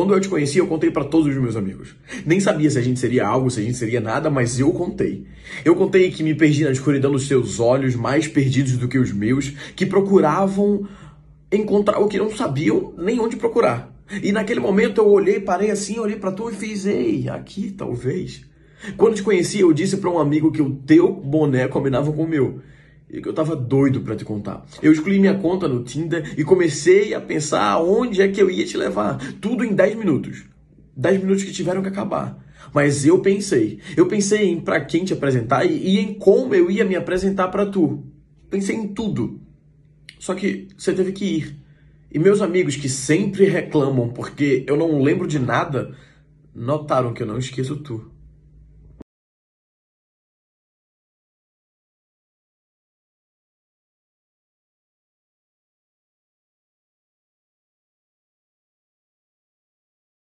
Quando eu te conheci, eu contei para todos os meus amigos. Nem sabia se a gente seria algo, se a gente seria nada, mas eu contei. Eu contei que me perdi na escuridão dos seus olhos, mais perdidos do que os meus, que procuravam encontrar o que não sabiam nem onde procurar. E naquele momento eu olhei, parei assim, olhei para tu e fiz, ei, aqui talvez. Quando te conheci, eu disse para um amigo que o teu boné combinava com o meu eu tava doido para te contar. Eu excluí minha conta no Tinder e comecei a pensar onde é que eu ia te levar. Tudo em 10 minutos. 10 minutos que tiveram que acabar. Mas eu pensei. Eu pensei em para quem te apresentar e, e em como eu ia me apresentar para tu. Pensei em tudo. Só que você teve que ir. E meus amigos que sempre reclamam porque eu não lembro de nada, notaram que eu não esqueço tu.